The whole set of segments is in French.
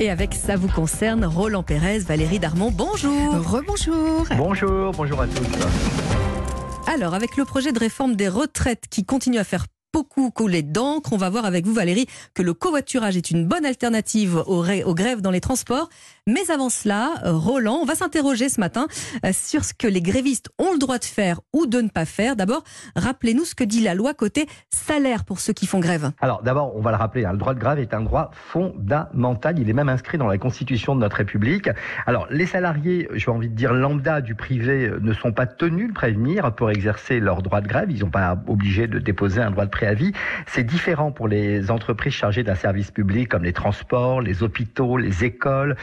Et avec Ça vous concerne, Roland Pérez, Valérie Darmon, bonjour. Rebonjour. Bonjour, bonjour à tous. Alors, avec le projet de réforme des retraites qui continue à faire beaucoup couler d'encre. On va voir avec vous, Valérie, que le covoiturage est une bonne alternative aux, aux grèves dans les transports. Mais avant cela, Roland, on va s'interroger ce matin euh, sur ce que les grévistes ont le droit de faire ou de ne pas faire. D'abord, rappelez-nous ce que dit la loi côté salaire pour ceux qui font grève. Alors d'abord, on va le rappeler, hein, le droit de grève est un droit fondamental. Il est même inscrit dans la Constitution de notre République. Alors les salariés, j'ai envie de dire lambda du privé, euh, ne sont pas tenus de prévenir pour exercer leur droit de grève. Ils n'ont pas obligé de déposer un droit de préavis. C'est différent pour les entreprises chargées d'un service public comme les transports, les hôpitaux, les écoles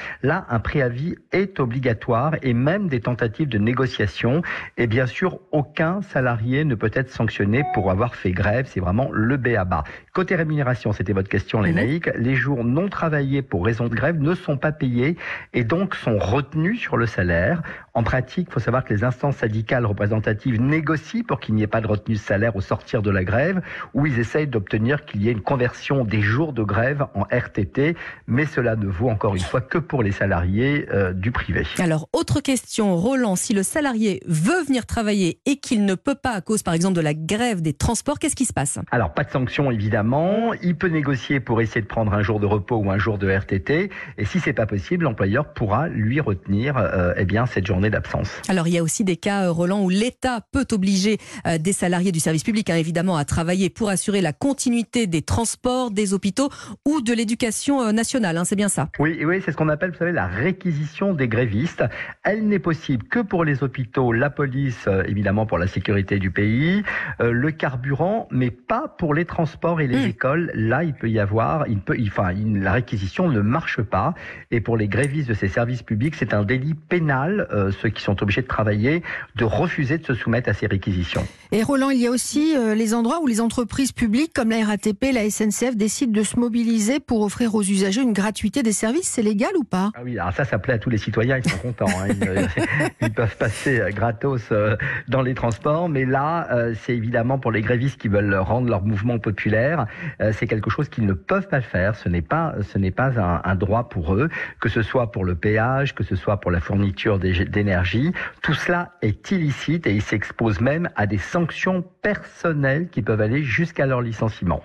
un préavis est obligatoire et même des tentatives de négociation. Et bien sûr, aucun salarié ne peut être sanctionné pour avoir fait grève. C'est vraiment le B à bas. Côté rémunération, c'était votre question, les mhm. Les jours non travaillés pour raison de grève ne sont pas payés et donc sont retenus sur le salaire. En pratique, il faut savoir que les instances syndicales représentatives négocient pour qu'il n'y ait pas de retenue de salaire au sortir de la grève, ou ils essayent d'obtenir qu'il y ait une conversion des jours de grève en RTT, mais cela ne vaut encore une fois que pour les salariés euh, du privé. Alors, autre question, Roland, si le salarié veut venir travailler et qu'il ne peut pas à cause, par exemple, de la grève des transports, qu'est-ce qui se passe? Alors, pas de sanction, évidemment. Il peut négocier pour essayer de prendre un jour de repos ou un jour de RTT, et si c'est pas possible, l'employeur pourra lui retenir euh, eh bien, cette journée d'absence. Alors il y a aussi des cas, euh, Roland, où l'État peut obliger euh, des salariés du service public, hein, évidemment, à travailler pour assurer la continuité des transports, des hôpitaux ou de l'éducation euh, nationale. Hein, c'est bien ça? Oui, oui c'est ce qu'on appelle, vous savez, la réquisition des grévistes. Elle n'est possible que pour les hôpitaux, la police, évidemment pour la sécurité du pays, le carburant, mais pas pour les transports et les hmm. écoles. Là, il peut y avoir, il peut, enfin, la réquisition ne marche pas. Et pour les grévistes de ces services publics, c'est un délit pénal ceux qui sont obligés de travailler, de refuser de se soumettre à ces réquisitions. Et Roland, il y a aussi euh, les endroits où les entreprises publiques comme la RATP, la SNCF décident de se mobiliser pour offrir aux usagers une gratuité des services. C'est légal ou pas? Ah oui, alors ça, ça plaît à tous les citoyens, ils sont contents. Hein. Ils, peuvent passer euh, gratos euh, dans les transports, mais là, c'est évidemment pour les grévistes qui veulent rendre leur mouvement populaire, c'est quelque chose qu'ils ne peuvent pas faire. Ce n'est pas, ce n'est pas un, un, droit pour eux, que ce soit pour le péage, que ce soit pour la fourniture des, des Tout cela est illicite et il s'expose même à des sanctions personnelles qui peuvent aller jusqu'à leur licenciement.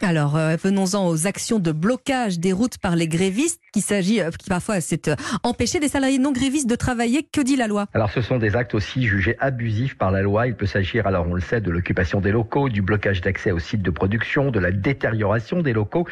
Alors, euh, venons-en aux actions de blocage des routes par les grévistes, qui s'agit, euh, qui parfois, c'est euh, empêcher des salariés non grévistes de travailler. Que dit la loi? Alors, ce sont des actes aussi jugés abusifs par la loi. Il peut s'agir, alors on le sait, de l'occupation des locaux, du blocage d'accès aux sites de production, de la détérioration des locaux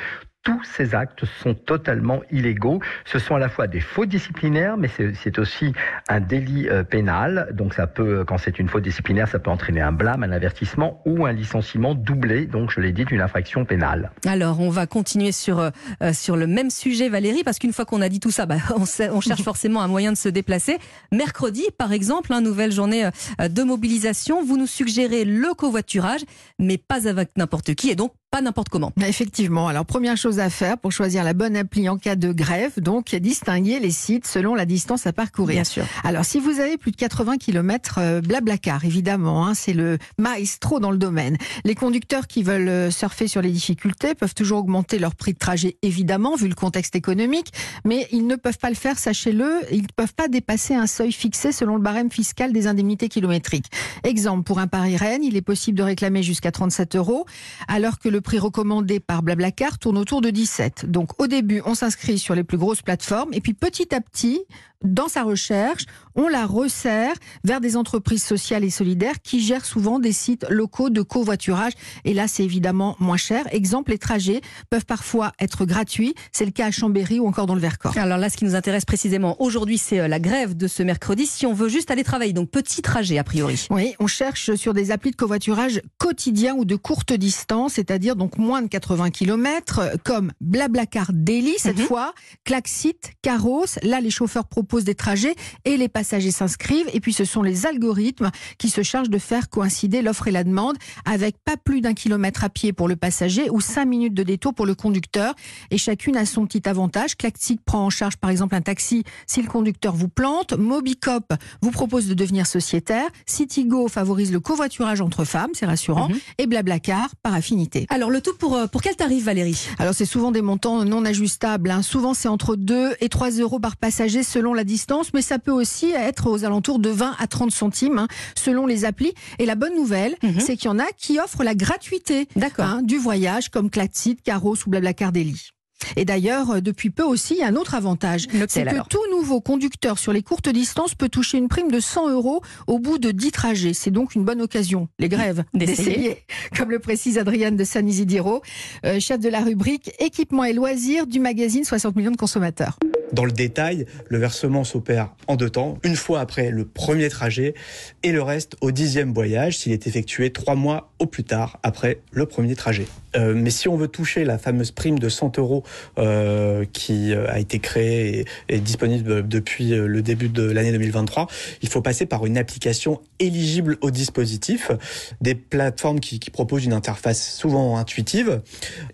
tous ces actes sont totalement illégaux. Ce sont à la fois des fautes disciplinaires, mais c'est aussi un délit euh, pénal. Donc ça peut, quand c'est une faute disciplinaire, ça peut entraîner un blâme, un avertissement ou un licenciement doublé. Donc je l'ai dit, une infraction pénale. Alors on va continuer sur euh, sur le même sujet, Valérie, parce qu'une fois qu'on a dit tout ça, bah, on, on, cherche forcément un moyen de se déplacer. Mercredi, par exemple, une hein, nouvelle journée euh, de mobilisation. Vous nous suggérez le covoiturage, mais pas avec n'importe qui, et donc pas n'importe comment. Effectivement. Alors, première chose à faire pour choisir la bonne appli en cas de grève, donc distinguer les sites selon la distance à parcourir. Bien sûr. Alors, si vous avez plus de 80 km, euh, Blablacar, évidemment, hein, c'est le maestro dans le domaine. Les conducteurs qui veulent euh, surfer sur les difficultés peuvent toujours augmenter leur prix de trajet, évidemment, vu le contexte économique, mais ils ne peuvent pas le faire, sachez-le, ils ne peuvent pas dépasser un seuil fixé selon le barème fiscal des indemnités kilométriques. Exemple, pour un Paris-Rennes, il est possible de réclamer jusqu'à 37 euros, alors que le prix recommandé par Blablacar tourne autour de 17. Donc au début, on s'inscrit sur les plus grosses plateformes et puis petit à petit, dans sa recherche, on la resserre vers des entreprises sociales et solidaires qui gèrent souvent des sites locaux de covoiturage. Et là, c'est évidemment moins cher. Exemple, les trajets peuvent parfois être gratuits. C'est le cas à Chambéry ou encore dans le Vercors. Alors là, ce qui nous intéresse précisément aujourd'hui, c'est euh, la grève de ce mercredi. Si on veut juste aller travailler, donc petit trajet a priori. Oui, on cherche sur des applis de covoiturage quotidien ou de courte distance, c'est-à-dire donc moins de 80 km, comme Blablacar Daily cette mhm. fois, Klaxit, Caros. Là, les chauffeurs proposent propose des trajets et les passagers s'inscrivent. Et puis ce sont les algorithmes qui se chargent de faire coïncider l'offre et la demande avec pas plus d'un kilomètre à pied pour le passager ou cinq minutes de détour pour le conducteur. Et chacune a son petit avantage. Clactic prend en charge par exemple un taxi si le conducteur vous plante. Mobicop vous propose de devenir sociétaire. Citigo favorise le covoiturage entre femmes, c'est rassurant. Mhm. Et Blablacar par affinité. Alors le tout pour, euh, pour quel tarif Valérie? Alors c'est souvent des montants non ajustables. hein. Souvent c'est entre 2 et 3 euros par passager selon la distance, mais ça peut aussi être aux alentours de 20 à 30 centimes hein, selon les applis. Et la bonne nouvelle, Mhm. c'est qu'il y en a qui offrent la gratuité hein, du voyage comme Clatsit, Caros ou Blablacar Daily. Et d'ailleurs, euh, depuis peu aussi, il y a un autre avantage. C'est que alors? tout nouveau conducteur sur les courtes distances peut toucher une prime de 100 euros au bout de 10 trajets. C'est donc une bonne occasion, les grèves, D'essayer. d'essayer, comme le précise Adriane de San Isidiro, euh, chef de la rubrique équipement et loisirs du magazine 60 millions de consommateurs. Dans le détail, le versement s'opère en deux temps, une fois après le premier trajet et le reste au dixième voyage s'il est effectué trois mois au plus tard après le premier trajet. Euh, mais si on veut toucher la fameuse prime de 100 euros euh, qui euh, a été créée et disponible depuis le début de l'année 2023, il faut passer par une application éligible au dispositif, des plateformes qui proposent une interface souvent intuitive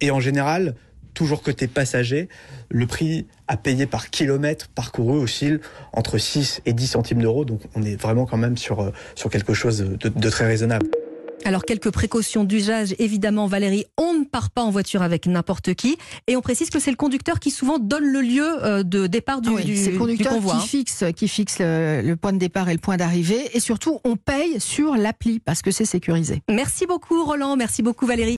et en général toujours côté passager, le prix à payer par kilomètre parcouru oscille entre 6 et 10 centimes d'euros. Donc on est vraiment quand même sur, euh, sur quelque chose de, de très raisonnable. Alors quelques précautions d'usage, évidemment Valérie, on ne part pas en voiture avec n'importe qui et on précise que c'est le conducteur qui souvent donne le lieu euh, de départ du, Ah oui, du- c'est le du conducteur convoi. qui hein. fixe, qui fixe le, le point de départ et le point d'arrivée. Et surtout, on paye sur l'appli parce que c'est sécurisé. Merci beaucoup Roland, merci beaucoup Valérie.